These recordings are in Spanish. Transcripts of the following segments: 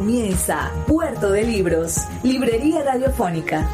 Comienza Puerto de Libros, Librería Radiofónica.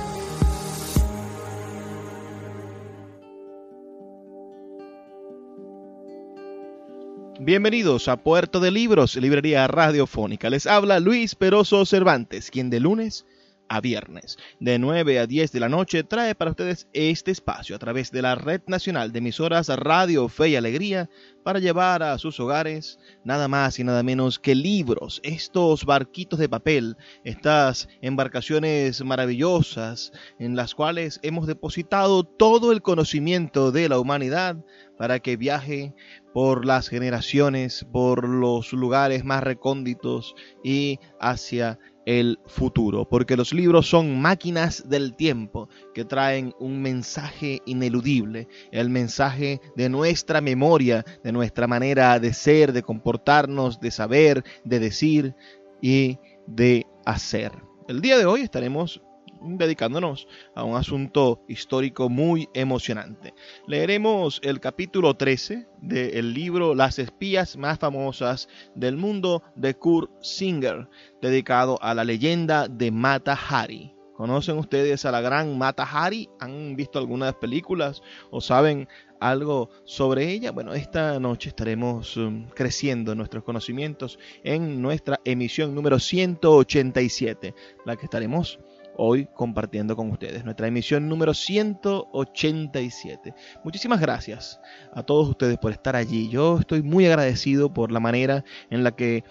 Bienvenidos a Puerto de Libros, Librería Radiofónica. Les habla Luis Peroso Cervantes, quien de lunes a viernes, de 9 a 10 de la noche, trae para ustedes este espacio a través de la Red Nacional de Emisoras Radio Fe y Alegría para llevar a sus hogares nada más y nada menos que libros, estos barquitos de papel, estas embarcaciones maravillosas en las cuales hemos depositado todo el conocimiento de la humanidad para que viaje por las generaciones, por los lugares más recónditos y hacia el futuro, porque los libros son máquinas del tiempo que traen un mensaje ineludible, el mensaje de nuestra memoria, de nuestra manera de ser, de comportarnos, de saber, de decir y de hacer. El día de hoy estaremos dedicándonos a un asunto histórico muy emocionante. Leeremos el capítulo 13 del libro Las espías más famosas del mundo de Kurt Singer, dedicado a la leyenda de Mata Hari. ¿Conocen ustedes a la gran Mata Hari? ¿Han visto algunas películas o saben algo sobre ella? Bueno, esta noche estaremos um, creciendo nuestros conocimientos en nuestra emisión número 187, la que estaremos hoy compartiendo con ustedes. Nuestra emisión número 187. Muchísimas gracias a todos ustedes por estar allí. Yo estoy muy agradecido por la manera en la que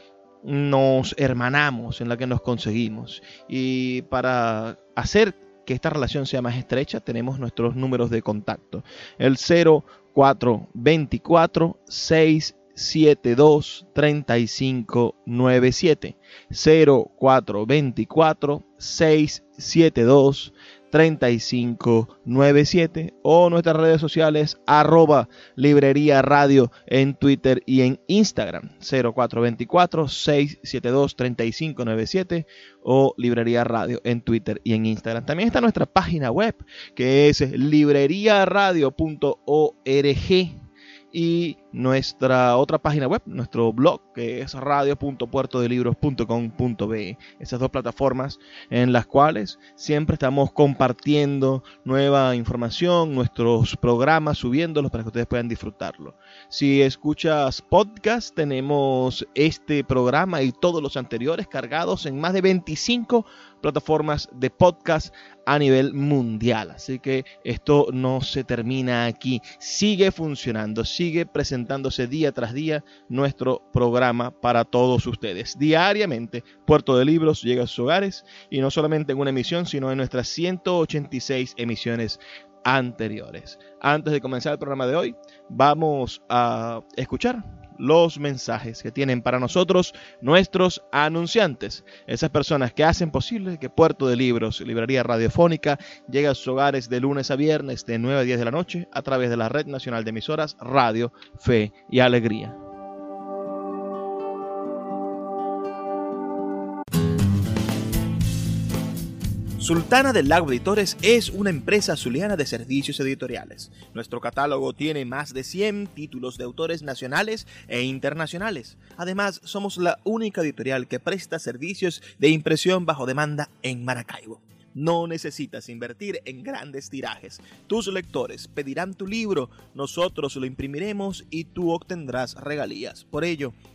nos hermanamos, en la que nos conseguimos. Y para hacer que esta relación sea más estrecha, tenemos nuestros números de contacto. El 0424 6 72 35 97 0424 672 3597 o nuestras redes sociales arroba librería radio en Twitter y en Instagram 0424 672 3597 o librería radio en Twitter y en Instagram. También está nuestra página web que es libreriaradio.org y nuestra otra página web, nuestro blog, que es radio.puertodelibros.com.be. Esas dos plataformas en las cuales siempre estamos compartiendo nueva información, nuestros programas, subiéndolos para que ustedes puedan disfrutarlo. Si escuchas podcast, tenemos este programa y todos los anteriores cargados en más de 25 plataformas de podcast a nivel mundial. Así que esto no se termina aquí. Sigue funcionando, sigue presentándose día tras día nuestro programa para todos ustedes. Diariamente, Puerto de Libros llega a sus hogares y no solamente en una emisión, sino en nuestras 186 emisiones anteriores. Antes de comenzar el programa de hoy, vamos a escuchar los mensajes que tienen para nosotros nuestros anunciantes, esas personas que hacen posible que Puerto de Libros, Librería Radiofónica, llegue a sus hogares de lunes a viernes de 9 a 10 de la noche a través de la Red Nacional de Emisoras Radio, Fe y Alegría. Sultana del Lago Editores es una empresa zuliana de servicios editoriales. Nuestro catálogo tiene más de 100 títulos de autores nacionales e internacionales. Además, somos la única editorial que presta servicios de impresión bajo demanda en Maracaibo. No necesitas invertir en grandes tirajes. Tus lectores pedirán tu libro, nosotros lo imprimiremos y tú obtendrás regalías. Por ello,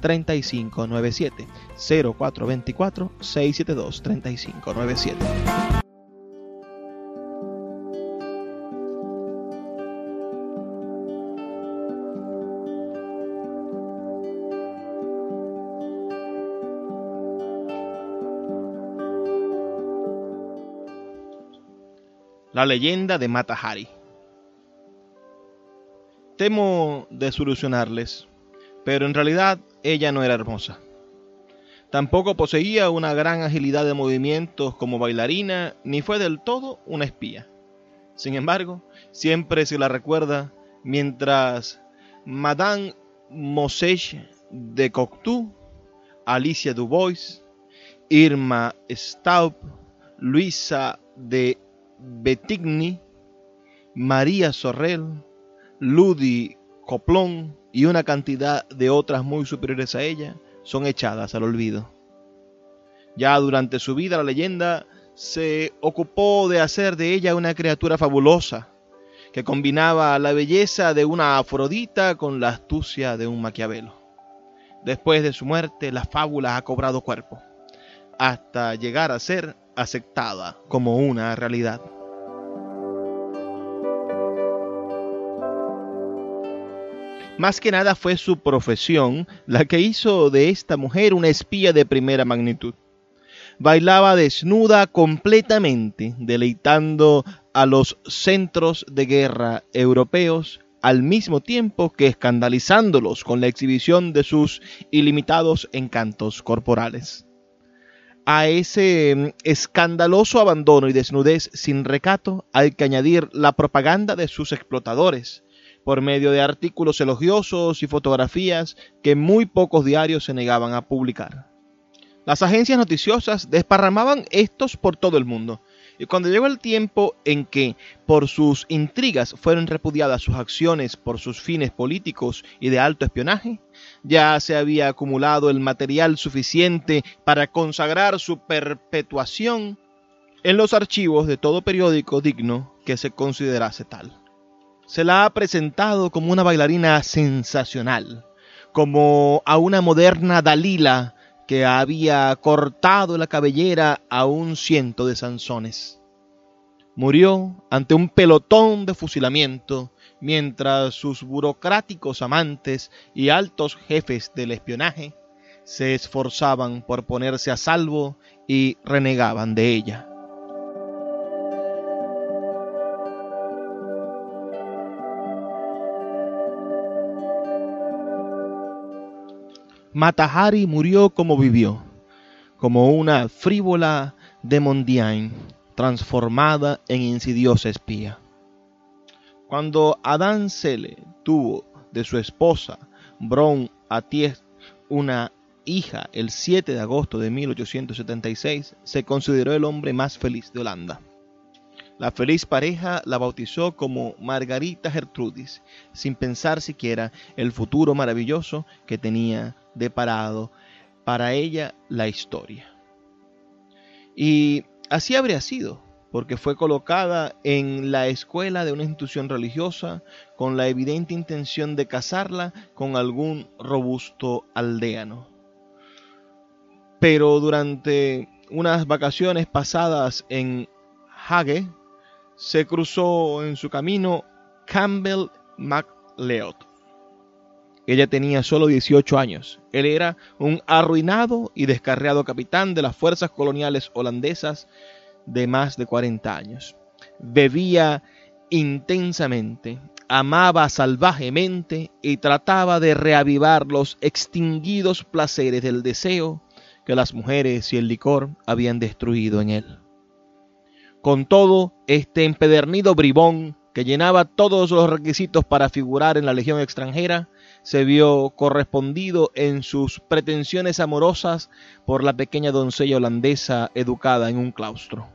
3597 0424 672 3597. La leyenda de Mata Hari. Temo desilusionarles, pero en realidad ella no era hermosa. Tampoco poseía una gran agilidad de movimientos como bailarina, ni fue del todo una espía. Sin embargo, siempre se la recuerda mientras Madame Mosech de Cocteau, Alicia Dubois, Irma Staub, Luisa de Betigny, María Sorrel, Ludi Coplón y una cantidad de otras muy superiores a ella son echadas al olvido. Ya durante su vida la leyenda se ocupó de hacer de ella una criatura fabulosa, que combinaba la belleza de una Afrodita con la astucia de un Maquiavelo. Después de su muerte, la fábula ha cobrado cuerpo, hasta llegar a ser aceptada como una realidad. Más que nada fue su profesión la que hizo de esta mujer una espía de primera magnitud. Bailaba desnuda completamente, deleitando a los centros de guerra europeos al mismo tiempo que escandalizándolos con la exhibición de sus ilimitados encantos corporales a ese mm, escandaloso abandono y desnudez sin recato hay que añadir la propaganda de sus explotadores, por medio de artículos elogiosos y fotografías que muy pocos diarios se negaban a publicar. Las agencias noticiosas desparramaban estos por todo el mundo, y cuando llegó el tiempo en que por sus intrigas fueron repudiadas sus acciones por sus fines políticos y de alto espionaje, ya se había acumulado el material suficiente para consagrar su perpetuación en los archivos de todo periódico digno que se considerase tal. Se la ha presentado como una bailarina sensacional, como a una moderna Dalila que había cortado la cabellera a un ciento de Sansones. Murió ante un pelotón de fusilamiento, mientras sus burocráticos amantes y altos jefes del espionaje se esforzaban por ponerse a salvo y renegaban de ella. Matahari murió como vivió, como una frívola de Mondiain, transformada en insidiosa espía. Cuando Adán Sele tuvo de su esposa Brown Atiez una hija el 7 de agosto de 1876, se consideró el hombre más feliz de Holanda. La feliz pareja la bautizó como Margarita Gertrudis, sin pensar siquiera el futuro maravilloso que tenía deparado para ella la historia. Y así habría sido, porque fue colocada en la escuela de una institución religiosa con la evidente intención de casarla con algún robusto aldeano. Pero durante unas vacaciones pasadas en Hague, se cruzó en su camino Campbell MacLeod. Ella tenía solo 18 años. Él era un arruinado y descarriado capitán de las fuerzas coloniales holandesas de más de 40 años. Bebía intensamente, amaba salvajemente y trataba de reavivar los extinguidos placeres del deseo que las mujeres y el licor habían destruido en él. Con todo, este empedernido bribón, que llenaba todos los requisitos para figurar en la legión extranjera, se vio correspondido en sus pretensiones amorosas por la pequeña doncella holandesa educada en un claustro.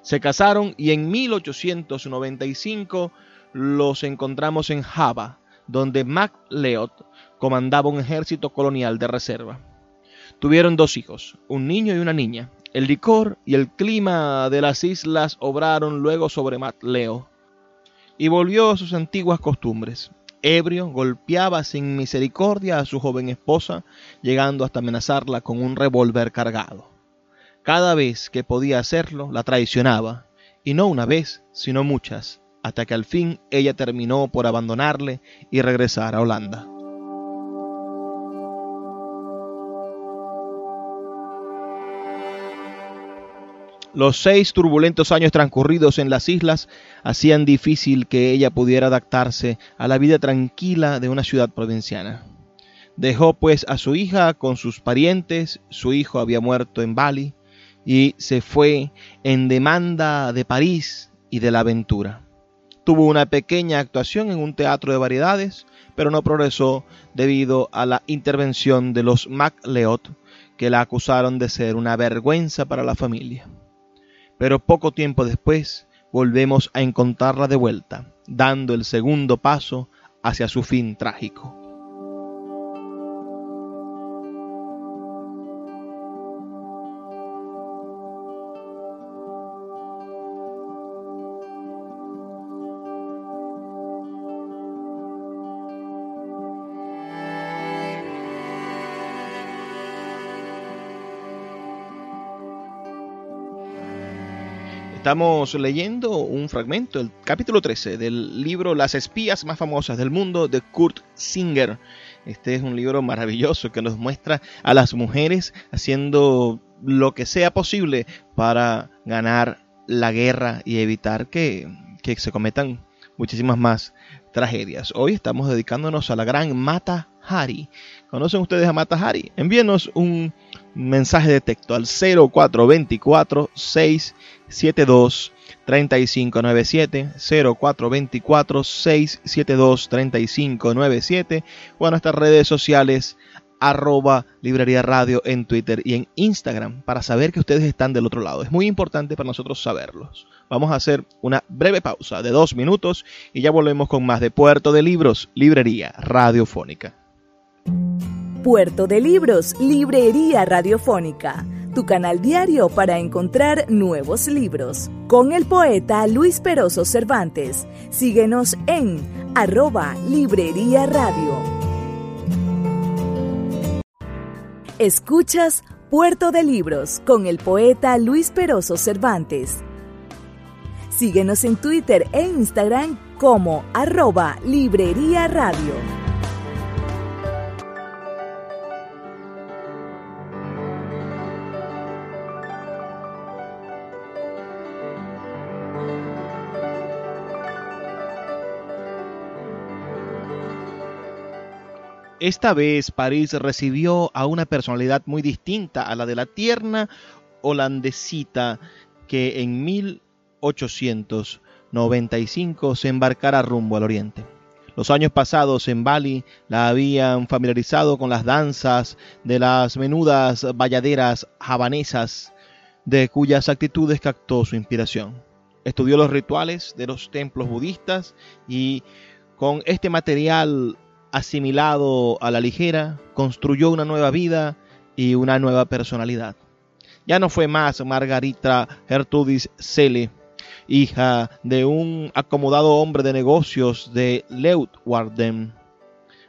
Se casaron y en 1895 los encontramos en Java, donde MacLeod comandaba un ejército colonial de reserva. Tuvieron dos hijos, un niño y una niña. El licor y el clima de las islas obraron luego sobre MacLeod y volvió a sus antiguas costumbres ebrio, golpeaba sin misericordia a su joven esposa, llegando hasta amenazarla con un revólver cargado. Cada vez que podía hacerlo, la traicionaba, y no una vez, sino muchas, hasta que al fin ella terminó por abandonarle y regresar a Holanda. Los seis turbulentos años transcurridos en las islas hacían difícil que ella pudiera adaptarse a la vida tranquila de una ciudad provinciana. Dejó pues a su hija con sus parientes, su hijo había muerto en Bali, y se fue en demanda de París y de la aventura. Tuvo una pequeña actuación en un teatro de variedades, pero no progresó debido a la intervención de los MacLeod, que la acusaron de ser una vergüenza para la familia pero poco tiempo después volvemos a encontrarla de vuelta, dando el segundo paso hacia su fin trágico. Estamos leyendo un fragmento, el capítulo 13 del libro Las espías más famosas del mundo de Kurt Singer. Este es un libro maravilloso que nos muestra a las mujeres haciendo lo que sea posible para ganar la guerra y evitar que, que se cometan muchísimas más tragedias. Hoy estamos dedicándonos a la gran Mata Hari. ¿Conocen ustedes a Mata Hari? Envíenos un mensaje de texto al 0424 672 3597 0424 672 3597 o a nuestras redes sociales arroba librería radio en Twitter y en Instagram para saber que ustedes están del otro lado. Es muy importante para nosotros saberlos. Vamos a hacer una breve pausa de dos minutos y ya volvemos con más de Puerto de Libros, Librería Radiofónica. Puerto de Libros, Librería Radiofónica, tu canal diario para encontrar nuevos libros. Con el poeta Luis Peroso Cervantes. Síguenos en arroba Librería Radio. Escuchas Puerto de Libros con el poeta Luis Peroso Cervantes. Síguenos en Twitter e Instagram como arroba Librería Radio. Esta vez París recibió a una personalidad muy distinta a la de la tierna holandesita que en 1895 se embarcara rumbo al oriente. Los años pasados en Bali la habían familiarizado con las danzas de las menudas bayaderas javanesas, de cuyas actitudes captó su inspiración. Estudió los rituales de los templos budistas y con este material asimilado a la ligera, construyó una nueva vida y una nueva personalidad. Ya no fue más Margarita Gertrudis Selle, hija de un acomodado hombre de negocios de Leutwarden.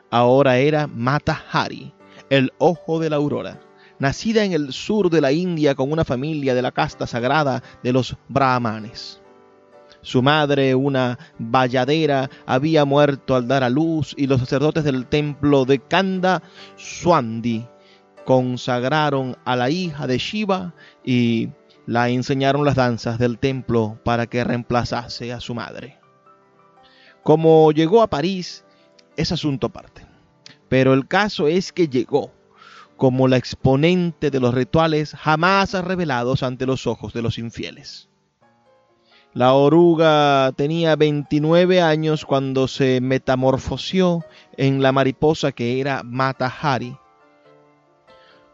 Ahora era Mata Hari, el ojo de la aurora, nacida en el sur de la India con una familia de la casta sagrada de los brahmanes. Su madre, una valladera, había muerto al dar a luz y los sacerdotes del templo de Kanda Swandi consagraron a la hija de Shiva y la enseñaron las danzas del templo para que reemplazase a su madre. Como llegó a París, es asunto aparte. Pero el caso es que llegó como la exponente de los rituales jamás revelados ante los ojos de los infieles. La oruga tenía 29 años cuando se metamorfoseó en la mariposa que era Matahari.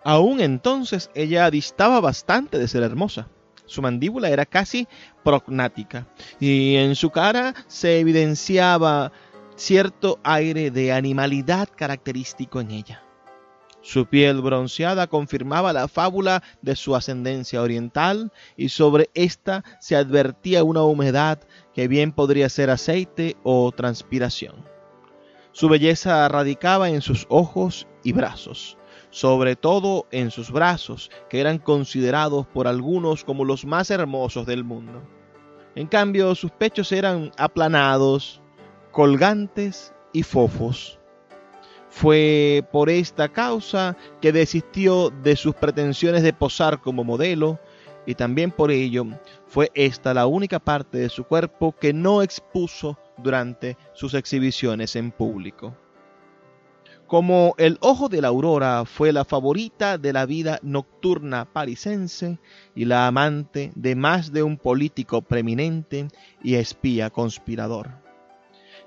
Aún entonces ella distaba bastante de ser hermosa. Su mandíbula era casi prognática y en su cara se evidenciaba cierto aire de animalidad característico en ella. Su piel bronceada confirmaba la fábula de su ascendencia oriental y sobre ésta se advertía una humedad que bien podría ser aceite o transpiración. Su belleza radicaba en sus ojos y brazos, sobre todo en sus brazos, que eran considerados por algunos como los más hermosos del mundo. En cambio, sus pechos eran aplanados, colgantes y fofos. Fue por esta causa que desistió de sus pretensiones de posar como modelo y también por ello fue esta la única parte de su cuerpo que no expuso durante sus exhibiciones en público. Como el ojo de la aurora fue la favorita de la vida nocturna parisense y la amante de más de un político preeminente y espía conspirador.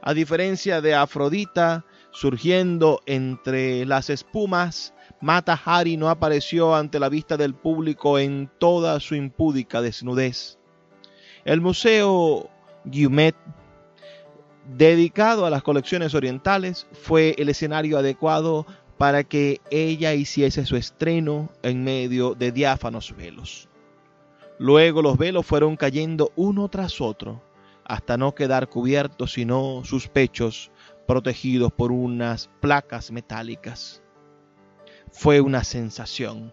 A diferencia de Afrodita, surgiendo entre las espumas, Mata Hari no apareció ante la vista del público en toda su impúdica desnudez. El Museo Guimet, dedicado a las colecciones orientales, fue el escenario adecuado para que ella hiciese su estreno en medio de diáfanos velos. Luego los velos fueron cayendo uno tras otro, hasta no quedar cubiertos sino sus pechos protegidos por unas placas metálicas. Fue una sensación.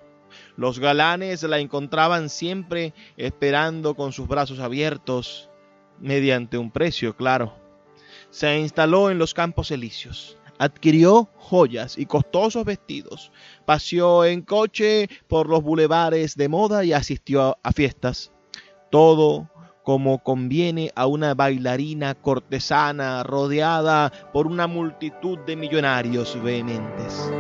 Los galanes la encontraban siempre esperando con sus brazos abiertos, mediante un precio, claro. Se instaló en los campos elíseos, adquirió joyas y costosos vestidos, paseó en coche por los bulevares de moda y asistió a fiestas. Todo como conviene a una bailarina cortesana rodeada por una multitud de millonarios vehementes.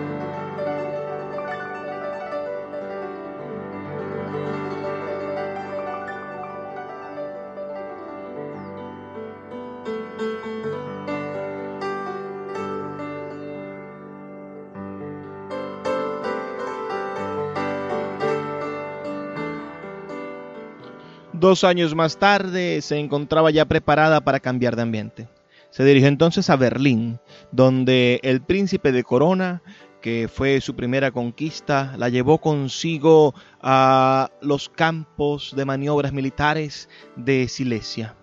Dos años más tarde se encontraba ya preparada para cambiar de ambiente. Se dirigió entonces a Berlín, donde el príncipe de Corona, que fue su primera conquista, la llevó consigo a los campos de maniobras militares de Silesia.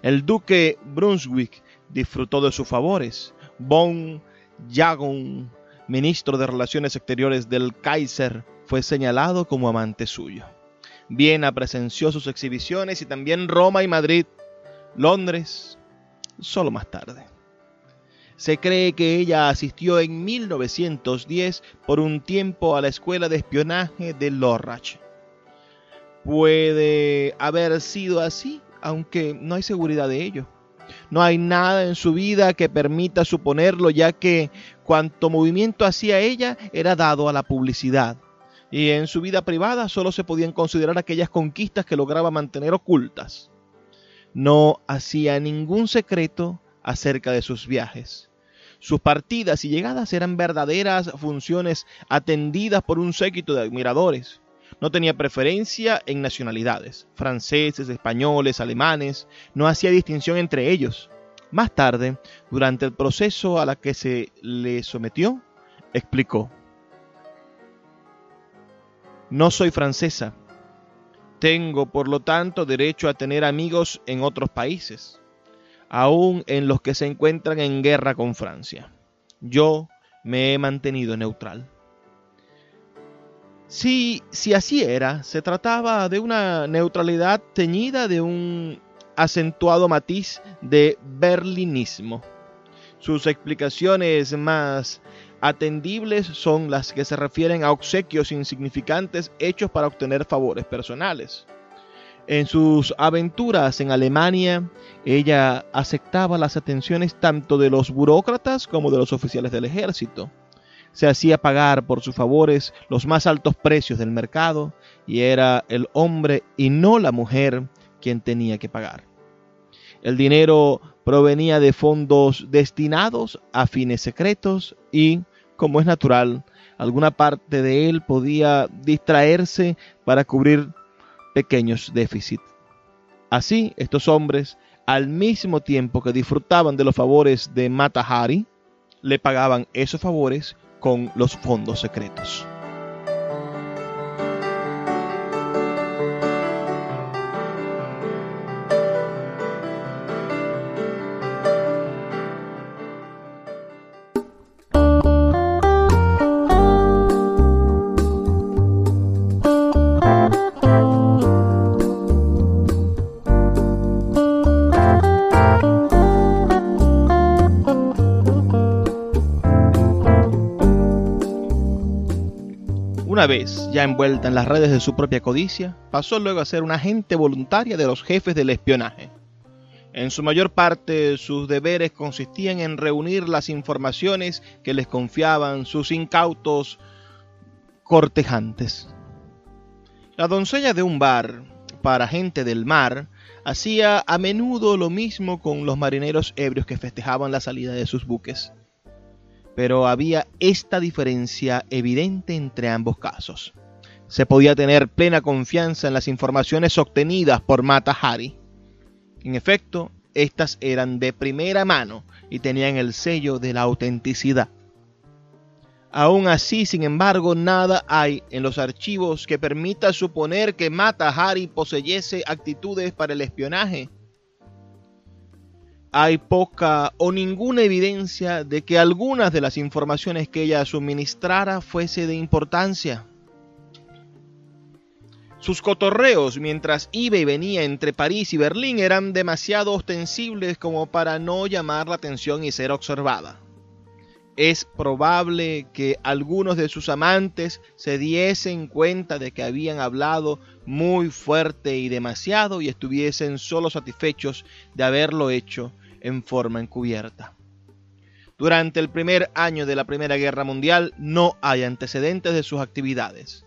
El duque Brunswick disfrutó de sus favores. Von Jagon, ministro de Relaciones Exteriores del Kaiser, fue señalado como amante suyo. Viena presenció sus exhibiciones y también Roma y Madrid, Londres, solo más tarde. Se cree que ella asistió en 1910 por un tiempo a la escuela de espionaje de Lorrach. Puede haber sido así, aunque no hay seguridad de ello. No hay nada en su vida que permita suponerlo, ya que cuanto movimiento hacía ella era dado a la publicidad y en su vida privada solo se podían considerar aquellas conquistas que lograba mantener ocultas. No hacía ningún secreto acerca de sus viajes. Sus partidas y llegadas eran verdaderas funciones atendidas por un séquito de admiradores. No tenía preferencia en nacionalidades, franceses, españoles, alemanes, no hacía distinción entre ellos. Más tarde, durante el proceso a la que se le sometió, explicó, no soy francesa. Tengo, por lo tanto, derecho a tener amigos en otros países, aun en los que se encuentran en guerra con Francia. Yo me he mantenido neutral. Si, si así era, se trataba de una neutralidad teñida de un acentuado matiz de berlinismo. Sus explicaciones más atendibles son las que se refieren a obsequios insignificantes hechos para obtener favores personales. En sus aventuras en Alemania, ella aceptaba las atenciones tanto de los burócratas como de los oficiales del ejército. Se hacía pagar por sus favores los más altos precios del mercado y era el hombre y no la mujer quien tenía que pagar. El dinero provenía de fondos destinados a fines secretos y, como es natural, alguna parte de él podía distraerse para cubrir pequeños déficits. Así, estos hombres, al mismo tiempo que disfrutaban de los favores de Matahari, le pagaban esos favores con los fondos secretos. Vez ya envuelta en las redes de su propia codicia, pasó luego a ser una agente voluntaria de los jefes del espionaje. En su mayor parte sus deberes consistían en reunir las informaciones que les confiaban sus incautos cortejantes. La doncella de un bar, para gente del mar, hacía a menudo lo mismo con los marineros ebrios que festejaban la salida de sus buques pero había esta diferencia evidente entre ambos casos. Se podía tener plena confianza en las informaciones obtenidas por Mata Hari. En efecto, estas eran de primera mano y tenían el sello de la autenticidad. Aún así, sin embargo, nada hay en los archivos que permita suponer que Mata Hari poseyese actitudes para el espionaje hay poca o ninguna evidencia de que algunas de las informaciones que ella suministrara fuese de importancia. Sus cotorreos mientras iba y venía entre París y Berlín eran demasiado ostensibles como para no llamar la atención y ser observada. Es probable que algunos de sus amantes se diesen cuenta de que habían hablado muy fuerte y demasiado y estuviesen solo satisfechos de haberlo hecho en forma encubierta. Durante el primer año de la Primera Guerra Mundial no hay antecedentes de sus actividades,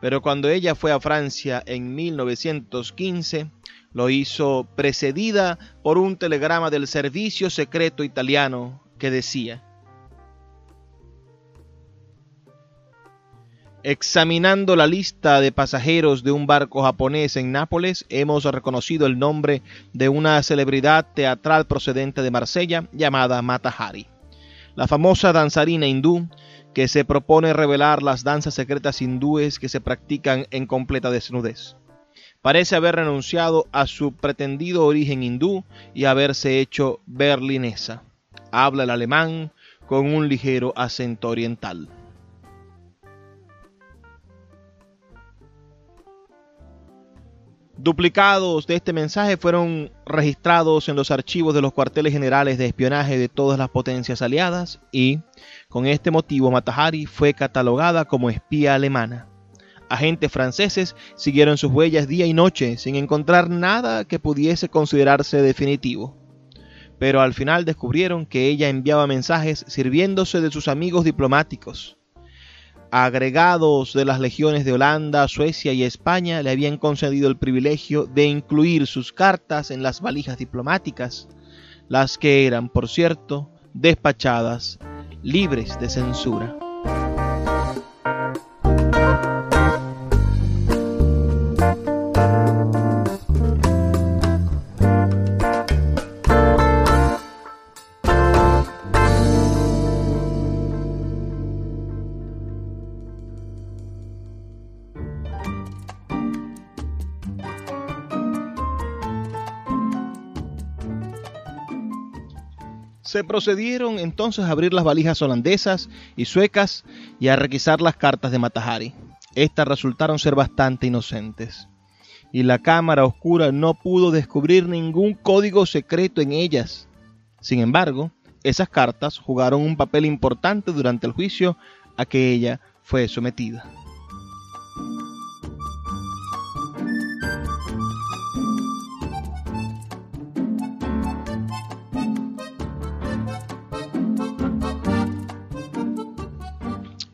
pero cuando ella fue a Francia en 1915, lo hizo precedida por un telegrama del servicio secreto italiano que decía, Examinando la lista de pasajeros de un barco japonés en Nápoles, hemos reconocido el nombre de una celebridad teatral procedente de Marsella llamada Matahari, la famosa danzarina hindú que se propone revelar las danzas secretas hindúes que se practican en completa desnudez. Parece haber renunciado a su pretendido origen hindú y haberse hecho berlinesa. Habla el alemán con un ligero acento oriental. Duplicados de este mensaje fueron registrados en los archivos de los cuarteles generales de espionaje de todas las potencias aliadas y, con este motivo, Matahari fue catalogada como espía alemana. Agentes franceses siguieron sus huellas día y noche sin encontrar nada que pudiese considerarse definitivo. Pero al final descubrieron que ella enviaba mensajes sirviéndose de sus amigos diplomáticos agregados de las legiones de Holanda, Suecia y España le habían concedido el privilegio de incluir sus cartas en las valijas diplomáticas, las que eran, por cierto, despachadas libres de censura. Se procedieron entonces a abrir las valijas holandesas y suecas y a requisar las cartas de Matahari. Estas resultaron ser bastante inocentes. Y la cámara oscura no pudo descubrir ningún código secreto en ellas. Sin embargo, esas cartas jugaron un papel importante durante el juicio a que ella fue sometida.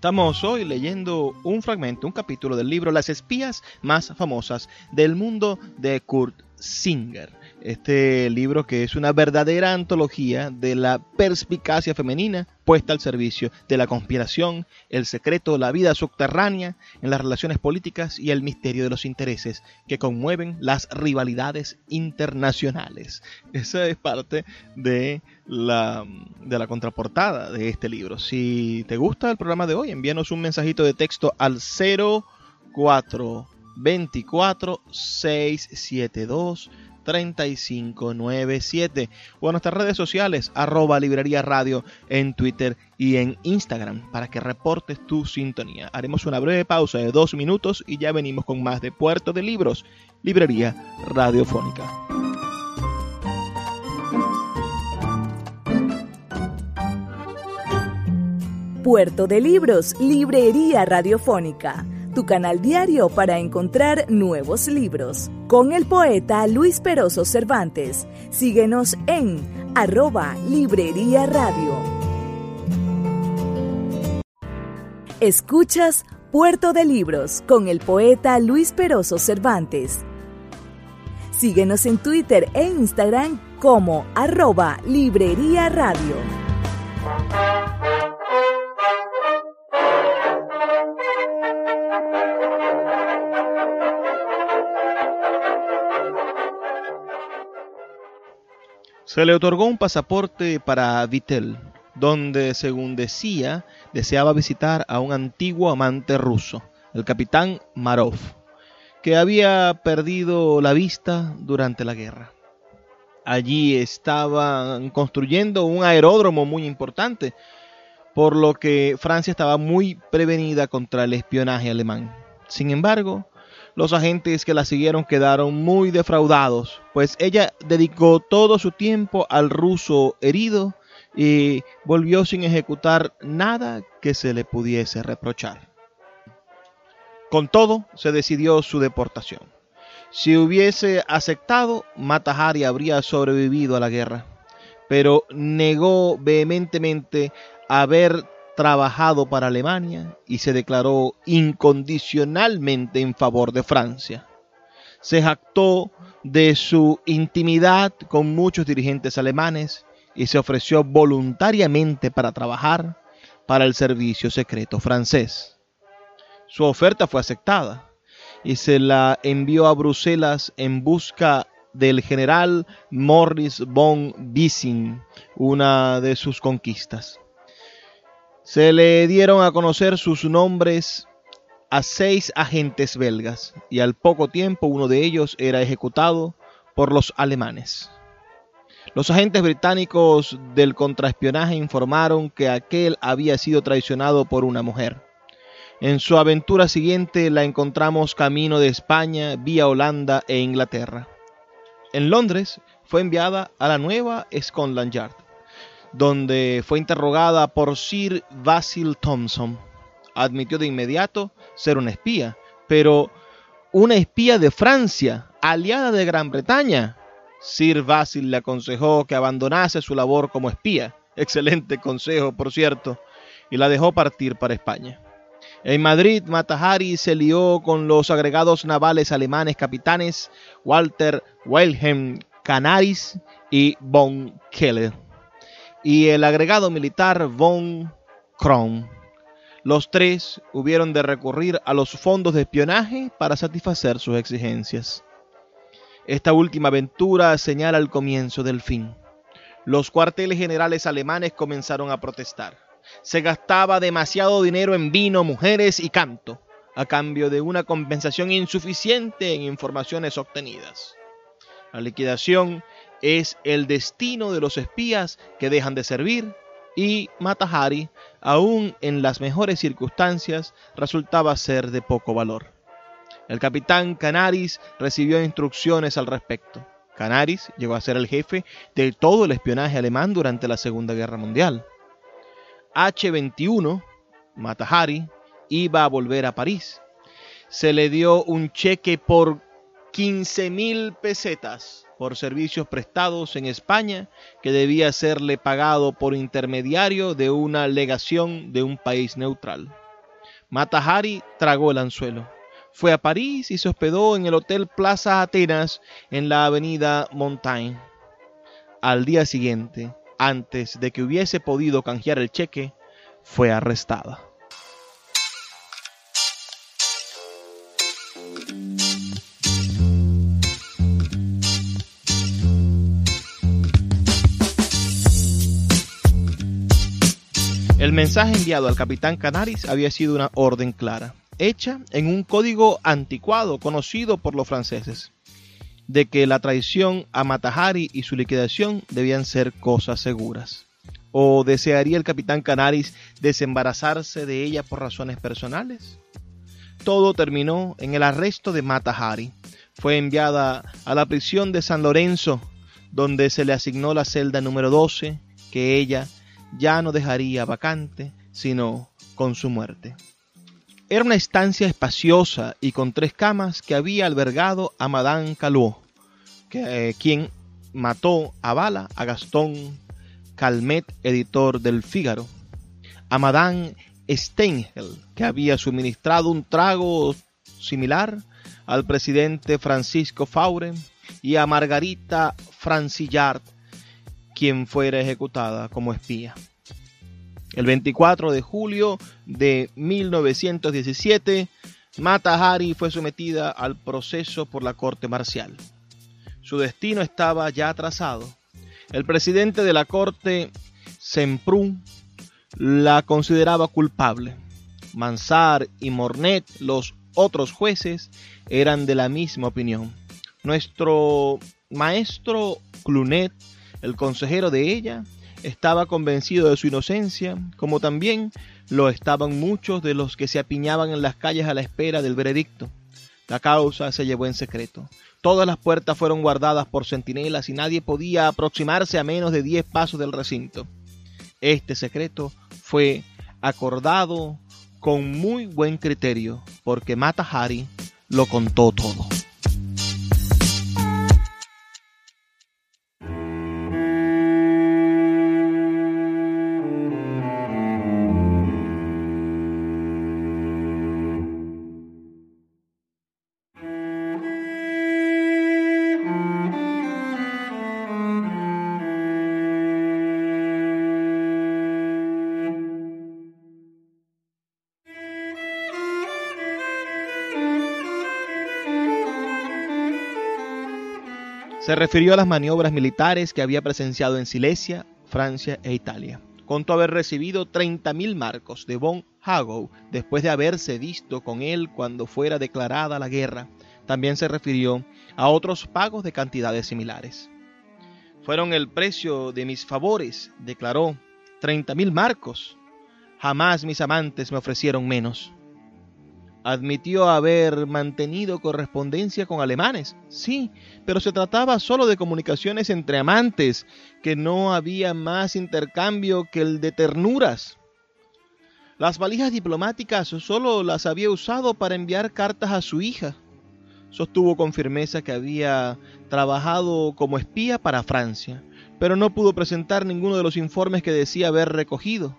Estamos hoy leyendo un fragmento, un capítulo del libro Las espías más famosas del mundo de Kurt Singer, Este libro que es una verdadera antología de la perspicacia femenina puesta al servicio de la conspiración, el secreto, la vida subterránea en las relaciones políticas y el misterio de los intereses que conmueven las rivalidades internacionales. Esa es parte de la, de la contraportada de este libro. Si te gusta el programa de hoy, envíanos un mensajito de texto al 0424 672 3597 o a nuestras redes sociales arroba librería radio en Twitter y en Instagram para que reportes tu sintonía. Haremos una breve pausa de dos minutos y ya venimos con más de Puerto de Libros, librería radiofónica. Puerto de Libros, librería radiofónica tu canal diario para encontrar nuevos libros. Con el poeta Luis Peroso Cervantes. Síguenos en arroba Librería Radio. Escuchas Puerto de Libros con el poeta Luis Peroso Cervantes. Síguenos en Twitter e Instagram como arroba Librería Radio. Se le otorgó un pasaporte para Vitel, donde, según decía, deseaba visitar a un antiguo amante ruso, el capitán Marov, que había perdido la vista durante la guerra. Allí estaban construyendo un aeródromo muy importante, por lo que Francia estaba muy prevenida contra el espionaje alemán. Sin embargo, los agentes que la siguieron quedaron muy defraudados, pues ella dedicó todo su tiempo al ruso herido y volvió sin ejecutar nada que se le pudiese reprochar. Con todo, se decidió su deportación. Si hubiese aceptado, Matahari habría sobrevivido a la guerra, pero negó vehementemente haber trabajado para Alemania y se declaró incondicionalmente en favor de Francia. Se jactó de su intimidad con muchos dirigentes alemanes y se ofreció voluntariamente para trabajar para el servicio secreto francés. Su oferta fue aceptada y se la envió a Bruselas en busca del general Morris von Bissing, una de sus conquistas. Se le dieron a conocer sus nombres a seis agentes belgas y al poco tiempo uno de ellos era ejecutado por los alemanes. Los agentes británicos del contraespionaje informaron que aquel había sido traicionado por una mujer. En su aventura siguiente la encontramos camino de España, vía Holanda e Inglaterra. En Londres fue enviada a la nueva Scotland Yard donde fue interrogada por Sir Basil Thompson. Admitió de inmediato ser una espía, pero una espía de Francia, aliada de Gran Bretaña. Sir Basil le aconsejó que abandonase su labor como espía, excelente consejo, por cierto, y la dejó partir para España. En Madrid, Matahari se lió con los agregados navales alemanes capitanes Walter Wilhelm Canaris y von Keller y el agregado militar von Kron. Los tres hubieron de recurrir a los fondos de espionaje para satisfacer sus exigencias. Esta última aventura señala el comienzo del fin. Los cuarteles generales alemanes comenzaron a protestar. Se gastaba demasiado dinero en vino, mujeres y canto, a cambio de una compensación insuficiente en informaciones obtenidas. La liquidación es el destino de los espías que dejan de servir y Matahari, aún en las mejores circunstancias, resultaba ser de poco valor. El capitán Canaris recibió instrucciones al respecto. Canaris llegó a ser el jefe de todo el espionaje alemán durante la Segunda Guerra Mundial. H-21, Matahari, iba a volver a París. Se le dio un cheque por 15 mil pesetas por servicios prestados en España que debía serle pagado por intermediario de una legación de un país neutral. Matahari tragó el anzuelo. Fue a París y se hospedó en el Hotel Plaza Atenas en la avenida Montaigne. Al día siguiente, antes de que hubiese podido canjear el cheque, fue arrestada. El mensaje enviado al capitán Canaris había sido una orden clara, hecha en un código anticuado conocido por los franceses, de que la traición a Matahari y su liquidación debían ser cosas seguras. ¿O desearía el capitán Canaris desembarazarse de ella por razones personales? Todo terminó en el arresto de Matahari. Fue enviada a la prisión de San Lorenzo, donde se le asignó la celda número 12, que ella ya no dejaría vacante, sino con su muerte. Era una estancia espaciosa y con tres camas que había albergado a Madame Calot, que, eh, quien mató a bala a Gastón Calmet, editor del Fígaro, a Madame Stengel, que había suministrado un trago similar al presidente Francisco Faure, y a Margarita Francillard, quien fuera ejecutada como espía. El 24 de julio de 1917, Mata Hari fue sometida al proceso por la corte marcial. Su destino estaba ya trazado. El presidente de la corte, Semprún, la consideraba culpable. Mansart y Mornet, los otros jueces, eran de la misma opinión. Nuestro maestro Clunet el consejero de ella estaba convencido de su inocencia, como también lo estaban muchos de los que se apiñaban en las calles a la espera del veredicto. La causa se llevó en secreto. Todas las puertas fueron guardadas por centinelas y nadie podía aproximarse a menos de diez pasos del recinto. Este secreto fue acordado con muy buen criterio, porque Mata Hari lo contó todo. Se refirió a las maniobras militares que había presenciado en Silesia, Francia e Italia. Contó haber recibido 30.000 marcos de von Hagow después de haberse visto con él cuando fuera declarada la guerra. También se refirió a otros pagos de cantidades similares. Fueron el precio de mis favores, declaró, 30.000 marcos. Jamás mis amantes me ofrecieron menos. Admitió haber mantenido correspondencia con alemanes, sí, pero se trataba solo de comunicaciones entre amantes, que no había más intercambio que el de ternuras. Las valijas diplomáticas solo las había usado para enviar cartas a su hija. Sostuvo con firmeza que había trabajado como espía para Francia, pero no pudo presentar ninguno de los informes que decía haber recogido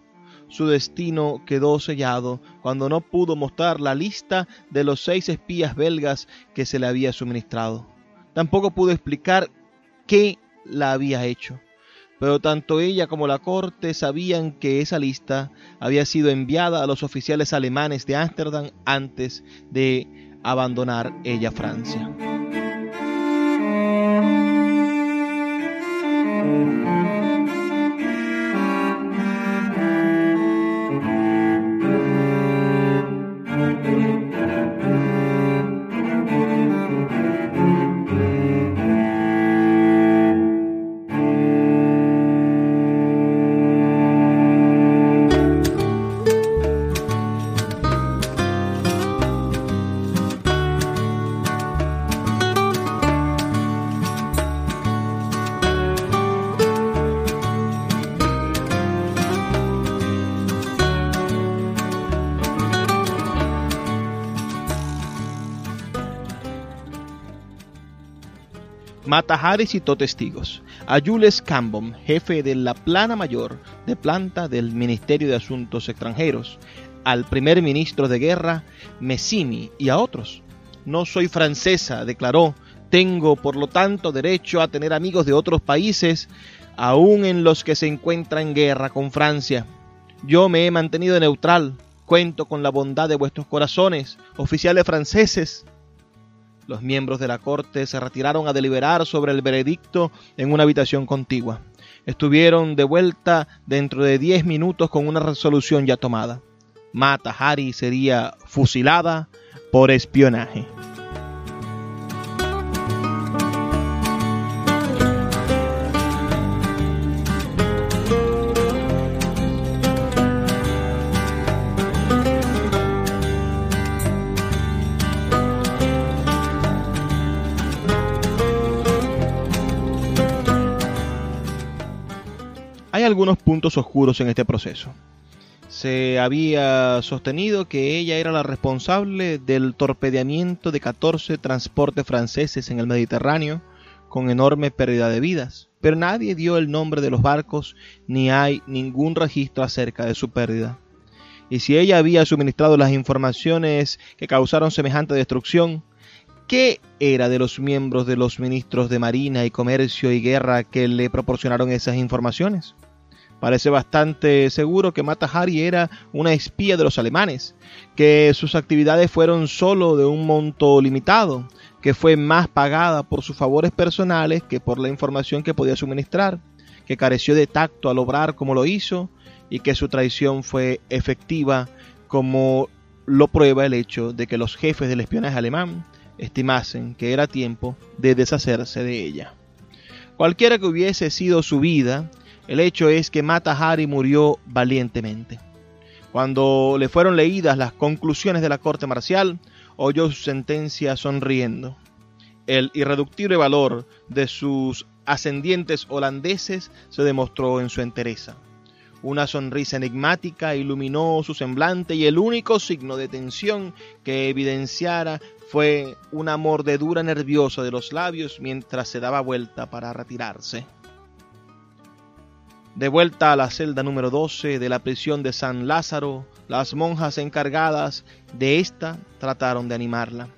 su destino quedó sellado cuando no pudo mostrar la lista de los seis espías belgas que se le había suministrado. Tampoco pudo explicar qué la había hecho. Pero tanto ella como la corte sabían que esa lista había sido enviada a los oficiales alemanes de Ámsterdam antes de abandonar ella Francia. Matahari citó testigos. A Jules Cambon, jefe de la plana mayor de planta del Ministerio de Asuntos Extranjeros, al primer ministro de guerra, Messini, y a otros. no soy francesa, declaró. Tengo, por lo tanto, derecho a tener amigos de otros países, aun en los que se encuentra en guerra con Francia. Yo me he mantenido neutral. Cuento con la bondad de vuestros corazones, oficiales franceses. Los miembros de la corte se retiraron a deliberar sobre el veredicto en una habitación contigua. Estuvieron de vuelta dentro de diez minutos con una resolución ya tomada. Mata Hari sería fusilada por espionaje. Algunos puntos oscuros en este proceso. Se había sostenido que ella era la responsable del torpedeamiento de 14 transportes franceses en el Mediterráneo, con enorme pérdida de vidas, pero nadie dio el nombre de los barcos ni hay ningún registro acerca de su pérdida. Y si ella había suministrado las informaciones que causaron semejante destrucción, ¿qué era de los miembros de los ministros de Marina y Comercio y Guerra que le proporcionaron esas informaciones? Parece bastante seguro que Mata Hari era una espía de los alemanes, que sus actividades fueron solo de un monto limitado, que fue más pagada por sus favores personales que por la información que podía suministrar, que careció de tacto al obrar como lo hizo y que su traición fue efectiva como lo prueba el hecho de que los jefes del espionaje alemán estimasen que era tiempo de deshacerse de ella. Cualquiera que hubiese sido su vida, el hecho es que Mata Hari murió valientemente. Cuando le fueron leídas las conclusiones de la corte marcial, oyó su sentencia sonriendo. El irreductible valor de sus ascendientes holandeses se demostró en su entereza. Una sonrisa enigmática iluminó su semblante y el único signo de tensión que evidenciara fue una mordedura nerviosa de los labios mientras se daba vuelta para retirarse. De vuelta a la celda número 12 de la prisión de San Lázaro, las monjas encargadas de esta trataron de animarla.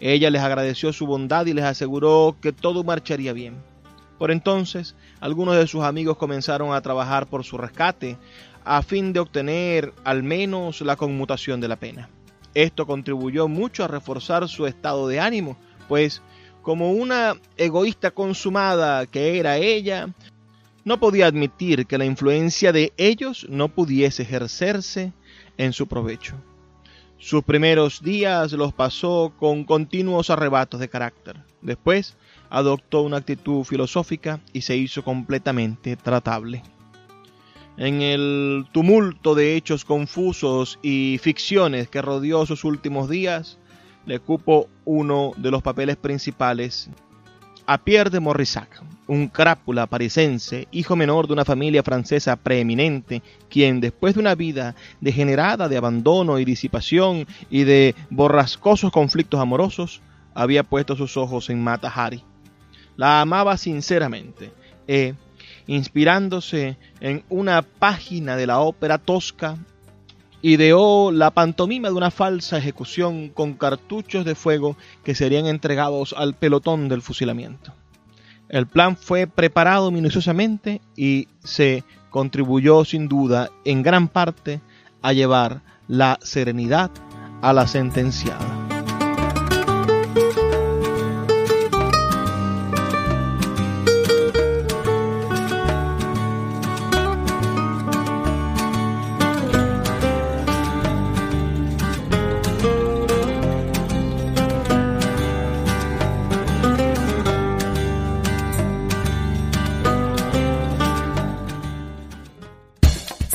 Ella les agradeció su bondad y les aseguró que todo marcharía bien. Por entonces, algunos de sus amigos comenzaron a trabajar por su rescate, a fin de obtener al menos la conmutación de la pena. Esto contribuyó mucho a reforzar su estado de ánimo, pues como una egoísta consumada que era ella, no podía admitir que la influencia de ellos no pudiese ejercerse en su provecho. Sus primeros días los pasó con continuos arrebatos de carácter. Después adoptó una actitud filosófica y se hizo completamente tratable. En el tumulto de hechos confusos y ficciones que rodeó sus últimos días, le cupo uno de los papeles principales a Pierre de Morissac, un crápula parisense, hijo menor de una familia francesa preeminente, quien después de una vida degenerada de abandono y disipación y de borrascosos conflictos amorosos, había puesto sus ojos en Mata Hari. La amaba sinceramente, e, inspirándose en una página de la ópera tosca, ideó la pantomima de una falsa ejecución con cartuchos de fuego que serían entregados al pelotón del fusilamiento. El plan fue preparado minuciosamente y se contribuyó sin duda en gran parte a llevar la serenidad a la sentenciada.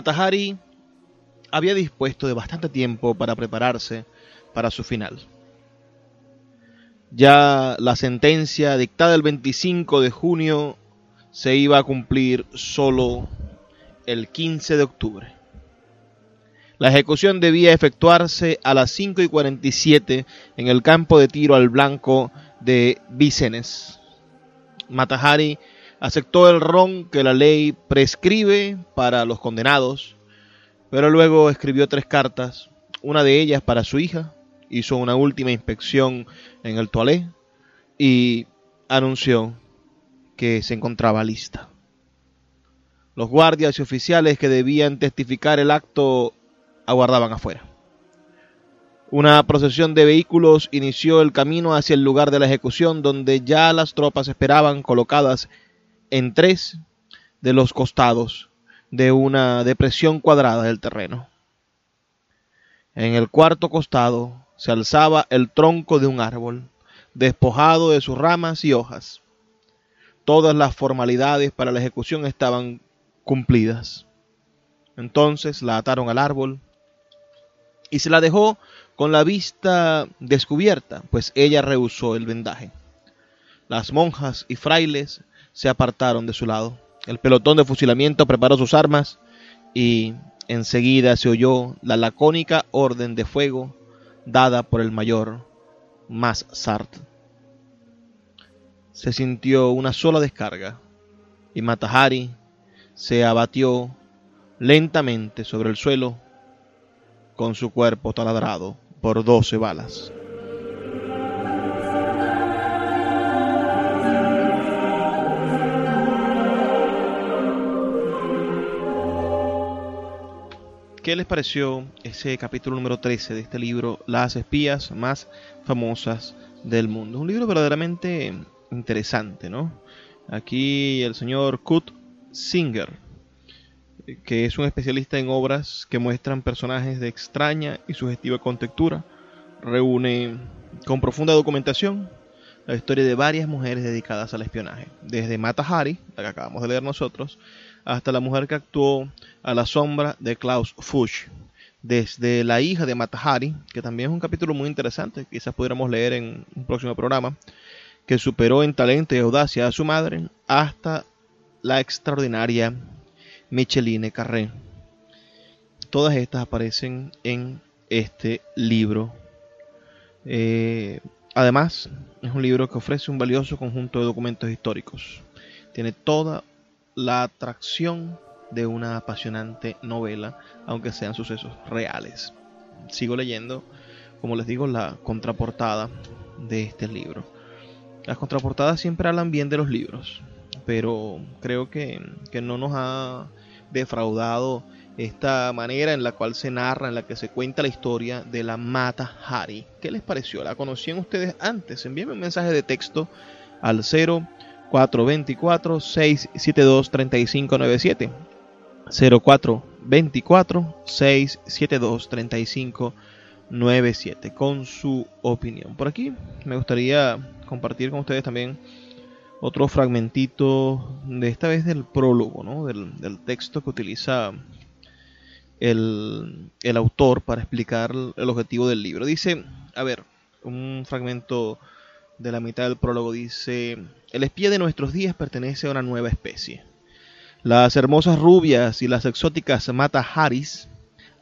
Matahari había dispuesto de bastante tiempo para prepararse para su final. Ya la sentencia dictada el 25 de junio se iba a cumplir solo el 15 de octubre. La ejecución debía efectuarse a las 5 y 47 en el campo de tiro al blanco de Vicenes. Matahari aceptó el ron que la ley prescribe para los condenados, pero luego escribió tres cartas, una de ellas para su hija, hizo una última inspección en el toalé y anunció que se encontraba lista. Los guardias y oficiales que debían testificar el acto aguardaban afuera. Una procesión de vehículos inició el camino hacia el lugar de la ejecución donde ya las tropas esperaban colocadas en tres de los costados de una depresión cuadrada del terreno. En el cuarto costado se alzaba el tronco de un árbol, despojado de sus ramas y hojas. Todas las formalidades para la ejecución estaban cumplidas. Entonces la ataron al árbol, y se la dejó con la vista descubierta, pues ella rehusó el vendaje. Las monjas y frailes se apartaron de su lado. El pelotón de fusilamiento preparó sus armas y enseguida se oyó la lacónica orden de fuego dada por el mayor Massart. Se sintió una sola descarga y Matahari se abatió lentamente sobre el suelo con su cuerpo taladrado por doce balas. ¿Qué les pareció ese capítulo número 13 de este libro, Las espías más famosas del mundo? Un libro verdaderamente interesante, ¿no? Aquí el señor Kurt Singer que es un especialista en obras que muestran personajes de extraña y sugestiva contextura. Reúne con profunda documentación la historia de varias mujeres dedicadas al espionaje, desde Mata Hari, la que acabamos de leer nosotros, hasta la mujer que actuó a la sombra de Klaus Fuchs, desde la hija de Mata Hari, que también es un capítulo muy interesante, quizás pudiéramos leer en un próximo programa, que superó en talento y audacia a su madre, hasta la extraordinaria Micheline Carré. Todas estas aparecen en este libro. Eh, además, es un libro que ofrece un valioso conjunto de documentos históricos. Tiene toda la atracción de una apasionante novela, aunque sean sucesos reales. Sigo leyendo, como les digo, la contraportada de este libro. Las contraportadas siempre hablan bien de los libros, pero creo que, que no nos ha defraudado esta manera en la cual se narra, en la que se cuenta la historia de la Mata Hari. ¿Qué les pareció? ¿La conocían ustedes antes? Envíenme un mensaje de texto al 0424 672 3597. 0424 672 3597 con su opinión. Por aquí me gustaría compartir con ustedes también otro fragmentito de esta vez del prólogo, ¿no? del, texto que utiliza el, el, autor para explicar el objetivo del libro. Dice, a ver, un fragmento de la mitad del prólogo dice, el espía de nuestros días pertenece a una nueva especie. Las hermosas rubias y las exóticas mata haris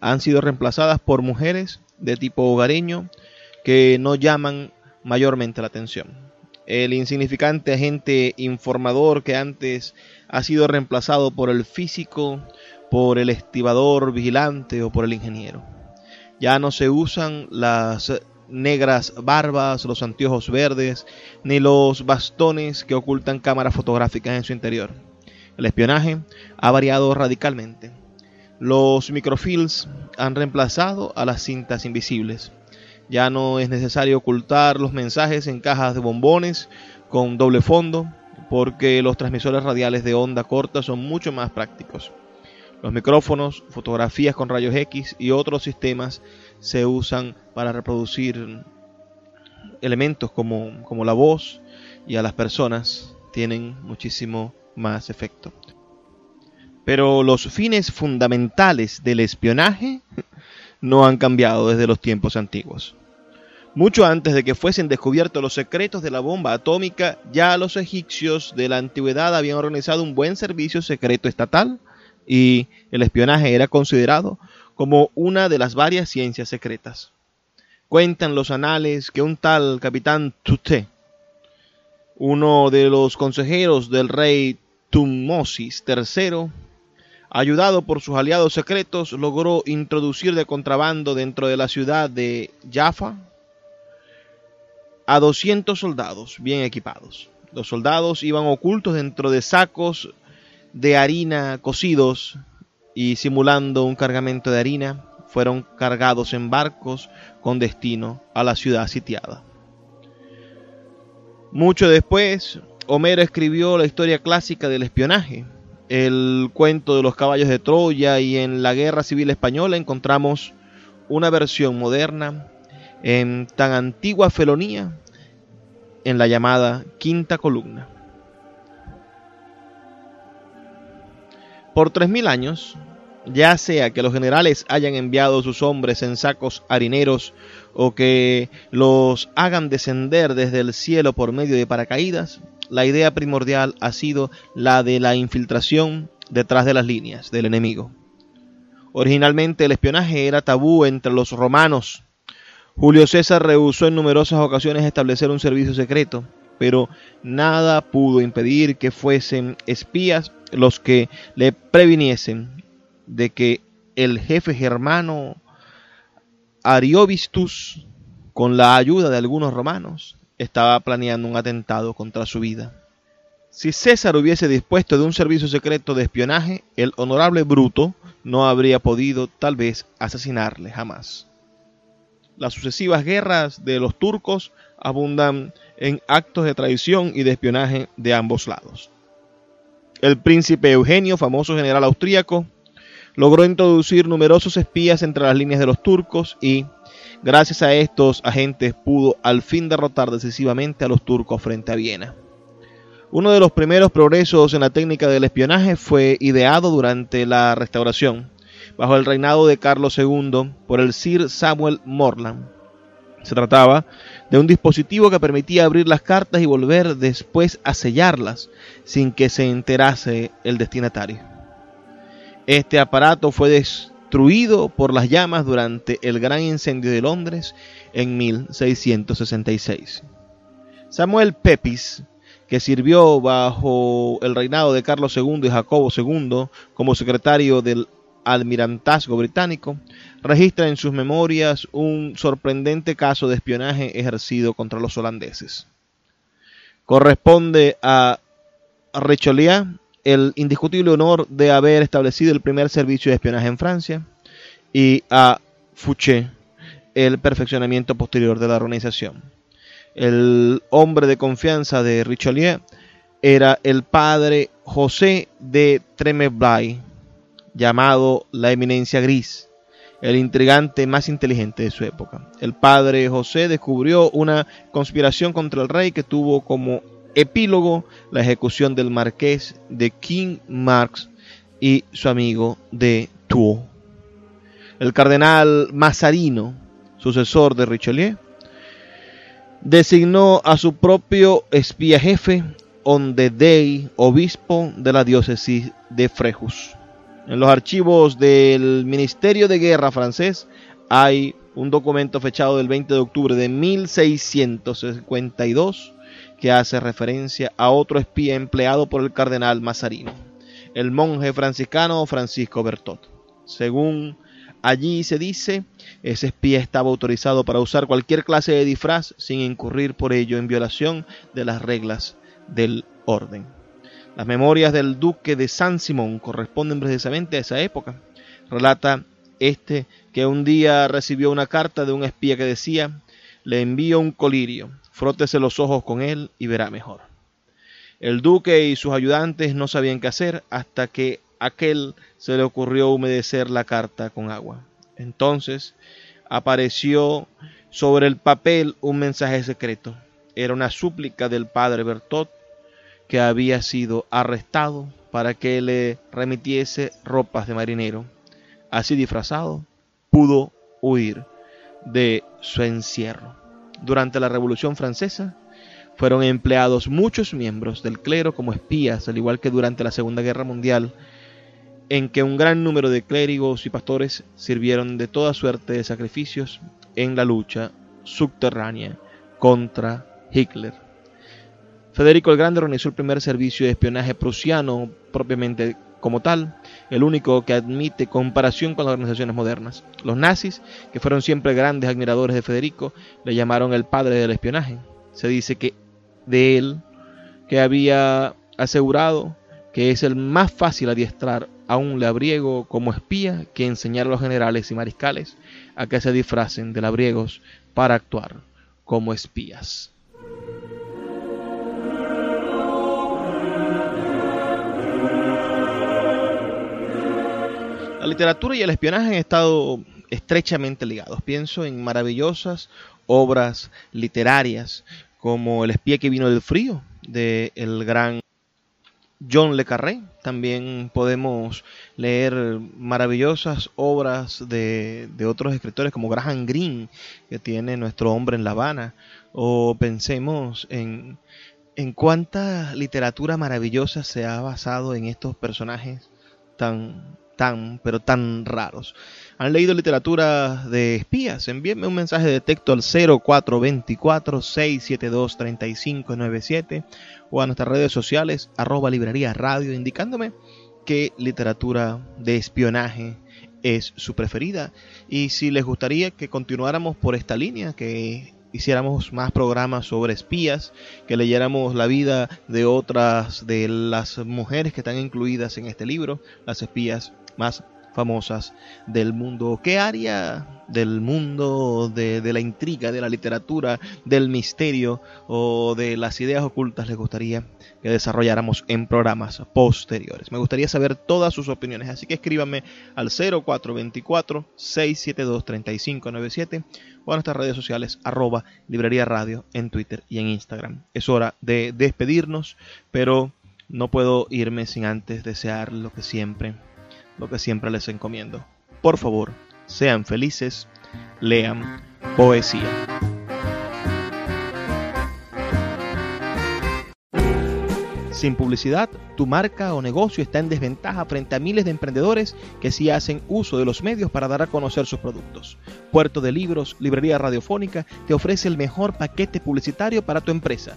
han sido reemplazadas por mujeres de tipo hogareño que no llaman mayormente la atención el insignificante agente informador que antes ha sido reemplazado por el físico, por el estibador vigilante o por el ingeniero. Ya no se usan las negras barbas, los anteojos verdes, ni los bastones que ocultan cámaras fotográficas en su interior. El espionaje ha variado radicalmente. Los microfilms han reemplazado a las cintas invisibles. Ya no es necesario ocultar los mensajes en cajas de bombones con doble fondo porque los transmisores radiales de onda corta son mucho más prácticos. Los micrófonos, fotografías con rayos X y otros sistemas se usan para reproducir elementos como, como la voz y a las personas tienen muchísimo más efecto. Pero los fines fundamentales del espionaje no han cambiado desde los tiempos antiguos. Mucho antes de que fuesen descubiertos los secretos de la bomba atómica, ya los egipcios de la antigüedad habían organizado un buen servicio secreto estatal y el espionaje era considerado como una de las varias ciencias secretas. Cuentan los anales que un tal capitán Tuté, uno de los consejeros del rey Tumosis III, ayudado por sus aliados secretos, logró introducir de contrabando dentro de la ciudad de Jaffa a 200 soldados bien equipados. Los soldados iban ocultos dentro de sacos de harina cocidos y simulando un cargamento de harina, fueron cargados en barcos con destino a la ciudad sitiada. Mucho después, Homero escribió la historia clásica del espionaje, el cuento de los caballos de Troya y en la Guerra Civil Española encontramos una versión moderna en tan antigua felonía en la llamada Quinta Columna. Por tres mil años, ya sea que los generales hayan enviado sus hombres en sacos harineros o que los hagan descender desde el cielo por medio de paracaídas, la idea primordial ha sido la de la infiltración detrás de las líneas del enemigo. Originalmente el espionaje era tabú entre los romanos. Julio César rehusó en numerosas ocasiones establecer un servicio secreto, pero nada pudo impedir que fuesen espías los que le previniesen de que el jefe germano Ariovistus, con la ayuda de algunos romanos, estaba planeando un atentado contra su vida. Si César hubiese dispuesto de un servicio secreto de espionaje, el honorable Bruto no habría podido tal vez asesinarle jamás. Las sucesivas guerras de los turcos abundan en actos de traición y de espionaje de ambos lados. El príncipe Eugenio, famoso general austríaco, logró introducir numerosos espías entre las líneas de los turcos y, gracias a estos agentes, pudo al fin derrotar decisivamente a los turcos frente a Viena. Uno de los primeros progresos en la técnica del espionaje fue ideado durante la restauración, bajo el reinado de Carlos II, por el Sir Samuel Morland. Se trataba de un dispositivo que permitía abrir las cartas y volver después a sellarlas sin que se enterase el destinatario. Este aparato fue destruido por las llamas durante el gran incendio de Londres en 1666. Samuel Pepys, que sirvió bajo el reinado de Carlos II y Jacobo II como secretario del almirantazgo británico, registra en sus memorias un sorprendente caso de espionaje ejercido contra los holandeses. Corresponde a Richelieu el indiscutible honor de haber establecido el primer servicio de espionaje en Francia y a Fouché el perfeccionamiento posterior de la organización. El hombre de confianza de Richelieu era el padre José de Tremblay, llamado la Eminencia Gris, el intrigante más inteligente de su época. El padre José descubrió una conspiración contra el rey que tuvo como Epílogo, la ejecución del marqués de King Marx y su amigo de Tours. El cardenal Mazarino, sucesor de Richelieu, designó a su propio espía jefe, Onde Dei, obispo de la diócesis de Frejus. En los archivos del Ministerio de Guerra francés hay un documento fechado del 20 de octubre de 1652 que hace referencia a otro espía empleado por el cardenal Mazarino, el monje franciscano Francisco Bertot. Según allí se dice, ese espía estaba autorizado para usar cualquier clase de disfraz sin incurrir por ello en violación de las reglas del orden. Las memorias del duque de San Simón corresponden precisamente a esa época. Relata este que un día recibió una carta de un espía que decía, le envío un colirio, Frótese los ojos con él y verá mejor. El duque y sus ayudantes no sabían qué hacer hasta que aquel se le ocurrió humedecer la carta con agua. Entonces apareció sobre el papel un mensaje secreto. Era una súplica del padre Bertot que había sido arrestado para que le remitiese ropas de marinero. Así disfrazado, pudo huir de su encierro. Durante la Revolución Francesa fueron empleados muchos miembros del clero como espías, al igual que durante la Segunda Guerra Mundial, en que un gran número de clérigos y pastores sirvieron de toda suerte de sacrificios en la lucha subterránea contra Hitler. Federico el Grande organizó el primer servicio de espionaje prusiano propiamente como tal, el único que admite comparación con las organizaciones modernas. Los nazis, que fueron siempre grandes admiradores de Federico, le llamaron el padre del espionaje. Se dice que de él, que había asegurado que es el más fácil adiestrar a un labriego como espía que enseñar a los generales y mariscales a que se disfracen de labriegos para actuar como espías. Literatura y el espionaje han estado estrechamente ligados. Pienso en maravillosas obras literarias como El espía que vino del frío de el gran John Le Carré. También podemos leer maravillosas obras de, de, otros escritores como Graham Greene, que tiene Nuestro hombre en La Habana. O pensemos en, en cuánta literatura maravillosa se ha basado en estos personajes tan, tan, pero tan raros. ¿Han leído literatura de espías? Envíenme un mensaje de texto al 0424-672-3597 o a nuestras redes sociales, arroba librería radio, indicándome qué literatura de espionaje es su preferida y si les gustaría que continuáramos por esta línea, que hiciéramos más programas sobre espías, que leyéramos la vida de otras de las mujeres que están incluidas en este libro, las espías más famosas del mundo. ¿Qué área del mundo de, la intriga, de la literatura, del misterio o de las ideas ocultas les gustaría que desarrolláramos en programas posteriores? Me gustaría saber todas sus opiniones, así que escríbanme al 0424-672-3597 o a nuestras redes sociales arroba librería radio en Twitter y en Instagram. Es hora de despedirnos, pero no puedo irme sin antes desear lo que siempre lo que siempre les encomiendo. Por favor, sean felices, lean poesía. Sin publicidad, tu marca o negocio está en desventaja frente a miles de emprendedores que sí hacen uso de los medios para dar a conocer sus productos. Puerto de Libros, Librería Radiofónica, te ofrece el mejor paquete publicitario para tu empresa